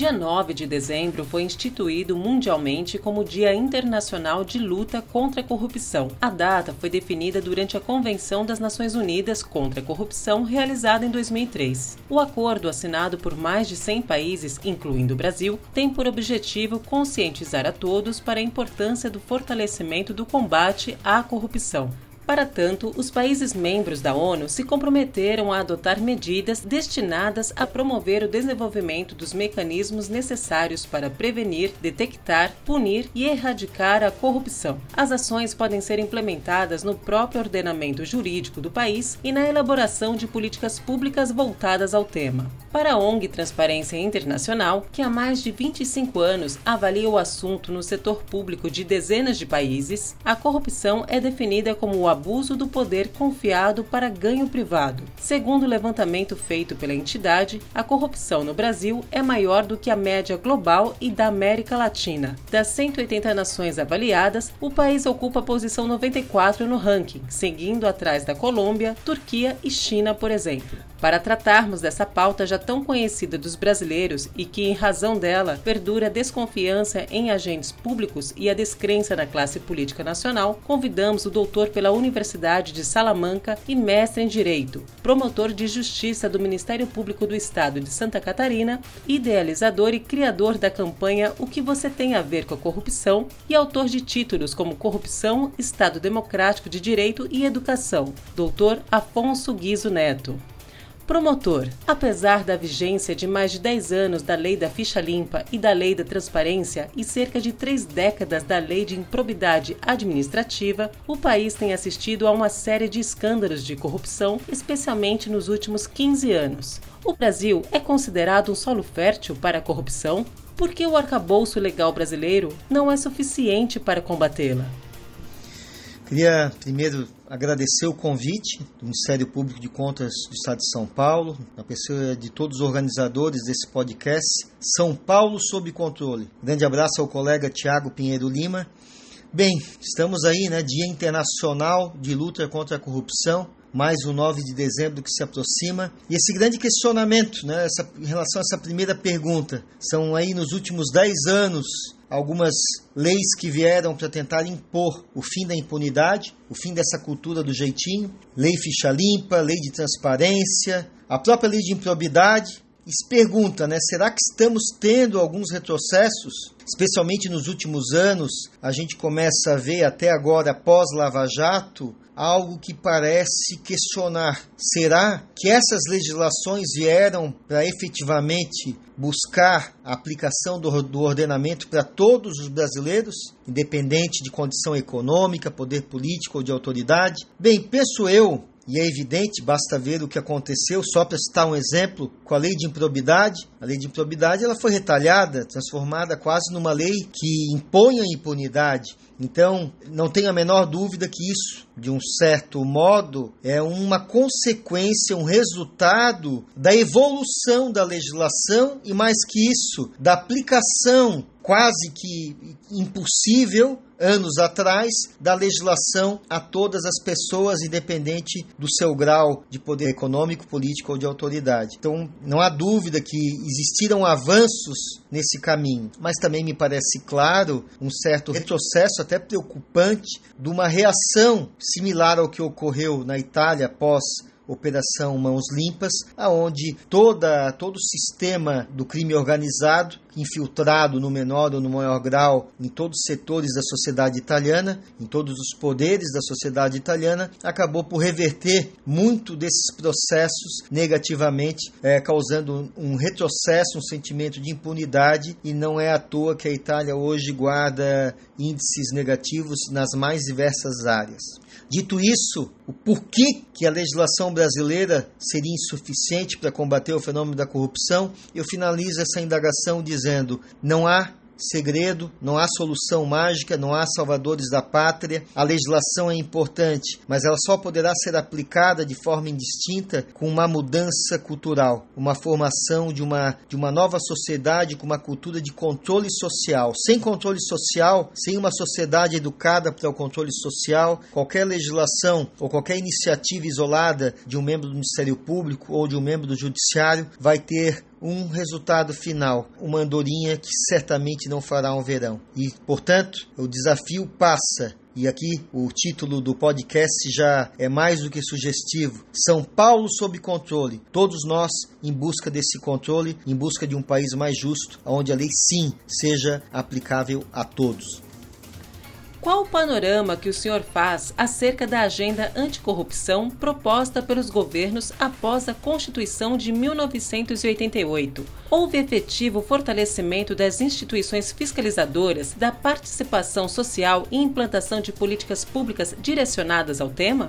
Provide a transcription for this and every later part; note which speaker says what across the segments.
Speaker 1: Dia 9 de dezembro foi instituído mundialmente como Dia Internacional de Luta contra a Corrupção. A data foi definida durante a Convenção das Nações Unidas contra a Corrupção, realizada em 2003. O acordo, assinado por mais de 100 países, incluindo o Brasil, tem por objetivo conscientizar a todos para a importância do fortalecimento do combate à corrupção. Para tanto, os países membros da ONU se comprometeram a adotar medidas destinadas a promover o desenvolvimento dos mecanismos necessários para prevenir, detectar, punir e erradicar a corrupção. As ações podem ser implementadas no próprio ordenamento jurídico do país e na elaboração de políticas públicas voltadas ao tema. Para a ONG Transparência Internacional, que há mais de 25 anos avalia o assunto no setor público de dezenas de países, a corrupção é definida como o abuso do poder confiado para ganho privado. Segundo o levantamento feito pela entidade, a corrupção no Brasil é maior do que a média global e da América Latina. Das 180 nações avaliadas, o país ocupa a posição 94 no ranking, seguindo atrás da Colômbia, Turquia e China, por exemplo. Para tratarmos dessa pauta já tão conhecida dos brasileiros e que, em razão dela, perdura a desconfiança em agentes públicos e a descrença na classe política nacional, convidamos o doutor pela Universidade de Salamanca e mestre em Direito, promotor de Justiça do Ministério Público do Estado de Santa Catarina, idealizador e criador da campanha O que você tem a ver com a corrupção e autor de títulos como Corrupção, Estado Democrático de Direito e Educação, doutor Afonso Guizo Neto. Promotor, apesar da vigência de mais de 10 anos da Lei da Ficha Limpa e da Lei da Transparência e cerca de três décadas da Lei de Improbidade Administrativa, o país tem assistido a uma série de escândalos de corrupção, especialmente nos últimos 15 anos. O Brasil é considerado um solo fértil para a corrupção porque o arcabouço legal brasileiro não é suficiente para combatê-la.
Speaker 2: Queria primeiro agradecer o convite do Ministério Público de Contas do Estado de São Paulo, na pessoa de todos os organizadores desse podcast, São Paulo sob controle. Grande abraço ao colega Tiago Pinheiro Lima. Bem, estamos aí, né, Dia Internacional de Luta contra a Corrupção, mais o 9 de dezembro que se aproxima. E esse grande questionamento, né, essa, em relação a essa primeira pergunta, são aí nos últimos 10 anos algumas leis que vieram para tentar impor o fim da impunidade, o fim dessa cultura do jeitinho, lei ficha limpa, lei de transparência, a própria lei de improbidade. E se pergunta, né, será que estamos tendo alguns retrocessos? Especialmente nos últimos anos, a gente começa a ver até agora pós Lava Jato algo que parece questionar. Será que essas legislações vieram para efetivamente buscar a aplicação do, do ordenamento para todos os brasileiros, independente de condição econômica, poder político ou de autoridade? Bem, penso eu e é evidente, basta ver o que aconteceu, só para citar um exemplo, com a lei de improbidade. A lei de improbidade ela foi retalhada, transformada quase numa lei que impõe a impunidade. Então, não tenho a menor dúvida que isso, de um certo modo, é uma consequência, um resultado da evolução da legislação e, mais que isso, da aplicação quase que impossível anos atrás da legislação a todas as pessoas, independente do seu grau de poder econômico, político ou de autoridade. Então, não há dúvida que existiram avanços nesse caminho, mas também me parece claro um certo retrocesso até preocupante de uma reação similar ao que ocorreu na Itália após Operação Mãos Limpas, aonde toda todo o sistema do crime organizado infiltrado no menor ou no maior grau em todos os setores da sociedade italiana, em todos os poderes da sociedade italiana, acabou por reverter muito desses processos negativamente, é, causando um retrocesso, um sentimento de impunidade, e não é à toa que a Itália hoje guarda índices negativos nas mais diversas áreas. Dito isso, o porquê que a legislação brasileira seria insuficiente para combater o fenômeno da corrupção, eu finalizo essa indagação dizendo: não há segredo, não há solução mágica, não há salvadores da pátria. A legislação é importante, mas ela só poderá ser aplicada de forma indistinta com uma mudança cultural, uma formação de uma, de uma nova sociedade com uma cultura de controle social. Sem controle social, sem uma sociedade educada para o controle social, qualquer legislação ou qualquer iniciativa isolada de um membro do Ministério Público ou de um membro do Judiciário vai ter um resultado final, uma andorinha que certamente não fará um verão. E, portanto, o desafio passa e aqui o título do podcast já é mais do que sugestivo. São Paulo sob controle. Todos nós em busca desse controle, em busca de um país mais justo, onde a lei sim seja aplicável a todos.
Speaker 1: Qual o panorama que o senhor faz acerca da agenda anticorrupção proposta pelos governos após a Constituição de 1988? Houve efetivo fortalecimento das instituições fiscalizadoras, da participação social e implantação de políticas públicas direcionadas ao tema?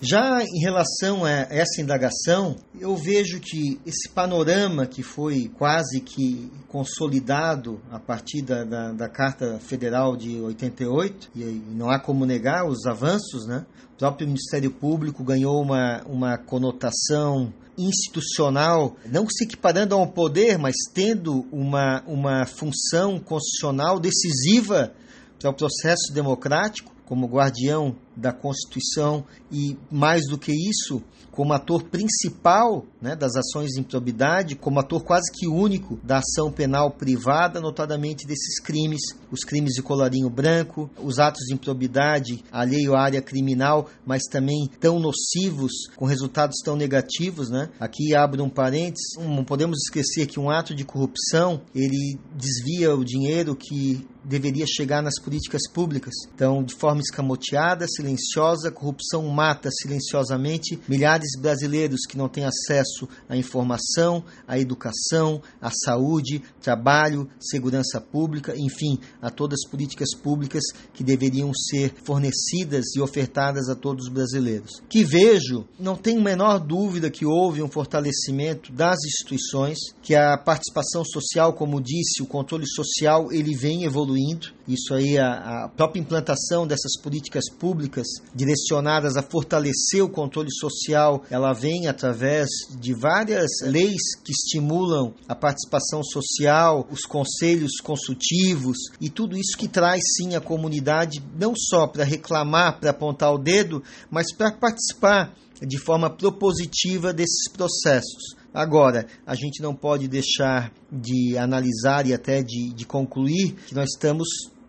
Speaker 2: Já em relação a essa indagação, eu vejo que esse panorama que foi quase que consolidado a partir da, da, da Carta Federal de 88, e não há como negar os avanços, né? O próprio Ministério Público ganhou uma, uma conotação institucional, não se equiparando a um poder, mas tendo uma, uma função constitucional decisiva para o processo democrático, como guardião da Constituição e, mais do que isso, como ator principal né, das ações de improbidade, como ator quase que único da ação penal privada, notadamente desses crimes, os crimes de colarinho branco, os atos de improbidade alheio à área criminal, mas também tão nocivos, com resultados tão negativos. Né? Aqui abro um parênteses, não podemos esquecer que um ato de corrupção, ele desvia o dinheiro que deveria chegar nas políticas públicas. Então, de forma escamoteada, silenciosa, a corrupção mata silenciosamente milhares de brasileiros que não têm acesso à informação, à educação, à saúde, trabalho, segurança pública, enfim, a todas as políticas públicas que deveriam ser fornecidas e ofertadas a todos os brasileiros. Que vejo, não tenho menor dúvida que houve um fortalecimento das instituições, que a participação social, como disse, o controle social, ele vem evoluindo. Isso aí, a, a própria implantação dessas políticas públicas direcionadas a fortalecer o controle social, ela vem através de várias leis que estimulam a participação social, os conselhos consultivos e tudo isso que traz sim a comunidade não só para reclamar, para apontar o dedo, mas para participar de forma propositiva desses processos. Agora, a gente não pode deixar de analisar e até de, de concluir que nós estamos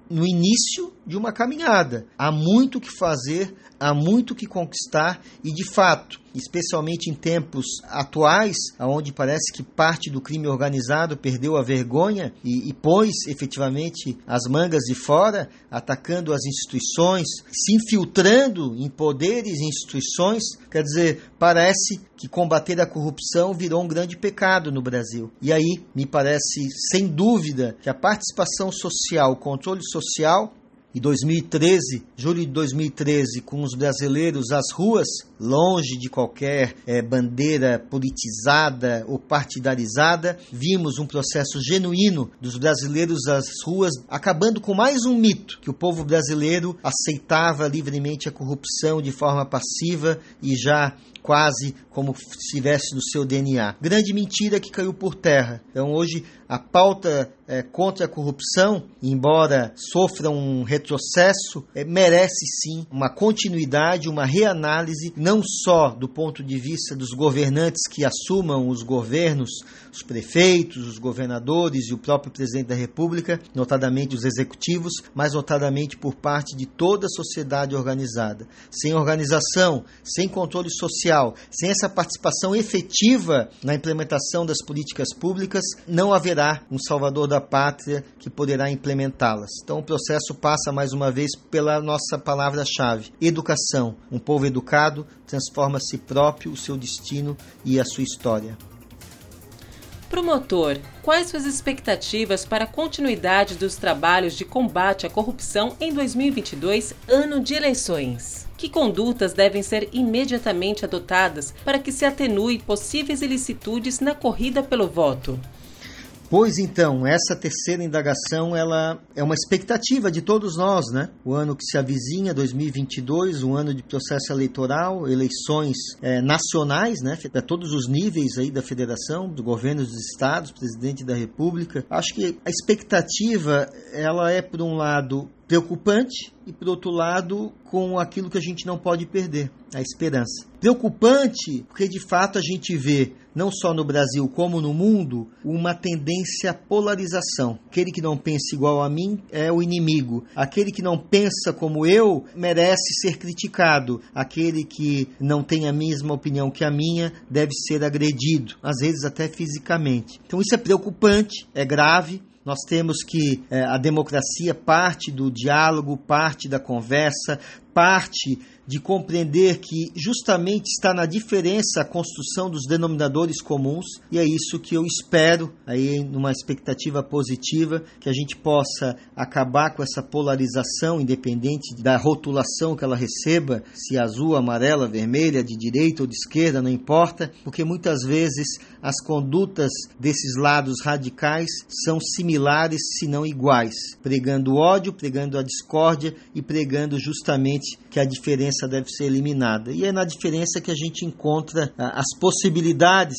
Speaker 2: no início de uma caminhada. Há muito que fazer, há muito que conquistar e, de fato, especialmente em tempos atuais, onde parece que parte do crime organizado perdeu a vergonha e, e pôs efetivamente as mangas de fora, atacando as instituições, se infiltrando em poderes e instituições, quer dizer, parece que combater a corrupção virou um grande pecado no Brasil. E aí, me parece, sem dúvida, que a participação social, o controle social, e 2013, julho de 2013, com os brasileiros às ruas, longe de qualquer é, bandeira politizada ou partidarizada, vimos um processo genuíno dos brasileiros às ruas, acabando com mais um mito que o povo brasileiro aceitava livremente a corrupção de forma passiva e já quase como se estivesse no seu DNA. Grande mentira que caiu por terra. Então hoje a pauta é, contra a corrupção, embora sofra um retrocesso, é, merece sim uma continuidade, uma reanálise, não só do ponto de vista dos governantes que assumam os governos, os prefeitos, os governadores e o próprio presidente da República, notadamente os executivos, mas notadamente por parte de toda a sociedade organizada. Sem organização, sem controle social, sem essa participação efetiva na implementação das políticas públicas, não haverá um salvador da pátria que poderá implementá-las. Então o processo passa mais uma vez pela nossa palavra-chave: educação. Um povo educado transforma si próprio, o seu destino e a sua história.
Speaker 1: Promotor, quais suas expectativas para a continuidade dos trabalhos de combate à corrupção em 2022, ano de eleições? Que condutas devem ser imediatamente adotadas para que se atenue possíveis ilicitudes na corrida pelo voto?
Speaker 2: Pois então, essa terceira indagação ela é uma expectativa de todos nós, né? O ano que se avizinha, 2022, um ano de processo eleitoral, eleições é, nacionais, né? Para todos os níveis aí da federação, do governo dos estados, presidente da república. Acho que a expectativa ela é por um lado preocupante e, por outro lado, com aquilo que a gente não pode perder, a esperança. Preocupante porque, de fato, a gente vê, não só no Brasil como no mundo, uma tendência à polarização. Aquele que não pensa igual a mim é o inimigo. Aquele que não pensa como eu merece ser criticado. Aquele que não tem a mesma opinião que a minha deve ser agredido, às vezes até fisicamente. Então, isso é preocupante, é grave, nós temos que é, a democracia parte do diálogo, parte da conversa, parte de compreender que justamente está na diferença a construção dos denominadores comuns e é isso que eu espero aí numa expectativa positiva que a gente possa acabar com essa polarização independente da rotulação que ela receba, se azul, amarela, vermelha, de direita ou de esquerda, não importa, porque muitas vezes as condutas desses lados radicais são similares, se não iguais, pregando ódio, pregando a discórdia e pregando justamente que a diferença deve ser eliminada. E é na diferença que a gente encontra ah, as possibilidades,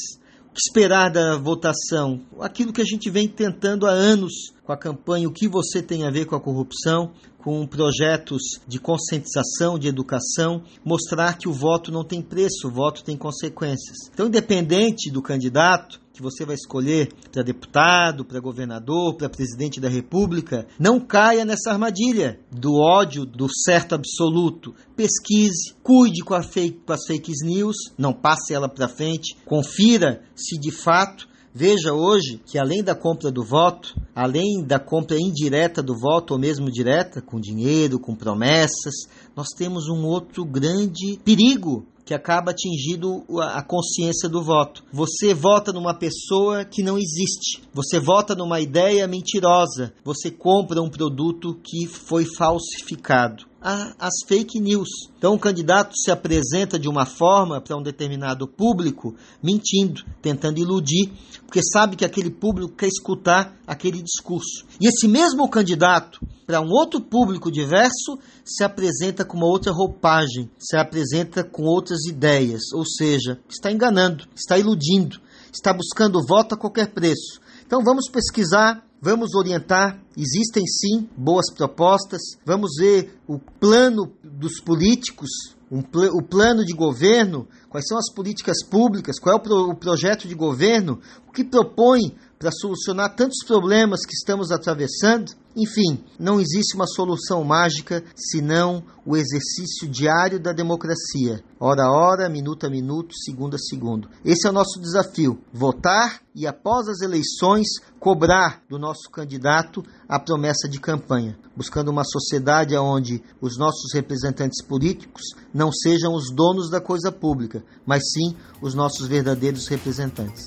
Speaker 2: o que esperar da votação, aquilo que a gente vem tentando há anos com a campanha O que você tem a ver com a corrupção, com projetos de conscientização, de educação, mostrar que o voto não tem preço, o voto tem consequências. Então, independente do candidato, que você vai escolher para deputado, para governador, para presidente da república, não caia nessa armadilha do ódio, do certo absoluto. Pesquise, cuide com, fake, com as fake news, não passe ela para frente, confira se de fato Veja hoje que além da compra do voto, além da compra indireta do voto ou mesmo direta, com dinheiro, com promessas, nós temos um outro grande perigo que acaba atingindo a consciência do voto. Você vota numa pessoa que não existe. Você vota numa ideia mentirosa. Você compra um produto que foi falsificado as fake news. Então, o candidato se apresenta de uma forma para um determinado público, mentindo, tentando iludir, porque sabe que aquele público quer escutar aquele discurso. E esse mesmo candidato, para um outro público diverso, se apresenta com uma outra roupagem, se apresenta com outras ideias, ou seja, está enganando, está iludindo, está buscando voto a qualquer preço. Então, vamos pesquisar vamos orientar. Existem sim boas propostas. Vamos ver o plano dos políticos, um pl o plano de governo, quais são as políticas públicas, qual é o, pro o projeto de governo, o que propõe para solucionar tantos problemas que estamos atravessando. Enfim, não existe uma solução mágica senão o exercício diário da democracia, hora a hora, minuto a minuto, segundo a segundo. Esse é o nosso desafio: votar e, após as eleições, cobrar do nosso candidato a promessa de campanha, buscando uma sociedade onde os nossos representantes políticos não sejam os donos da coisa pública, mas sim os nossos verdadeiros representantes.